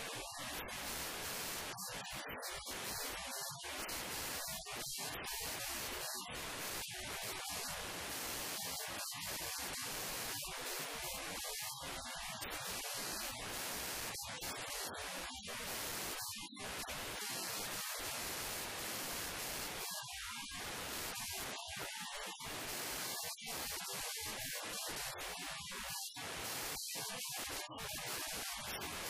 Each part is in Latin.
Il prezente, est baldur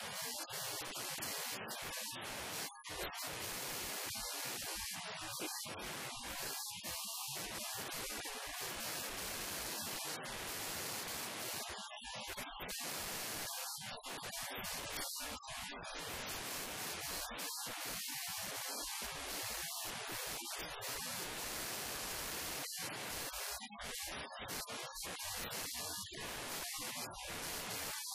desirako si cxe 今 brus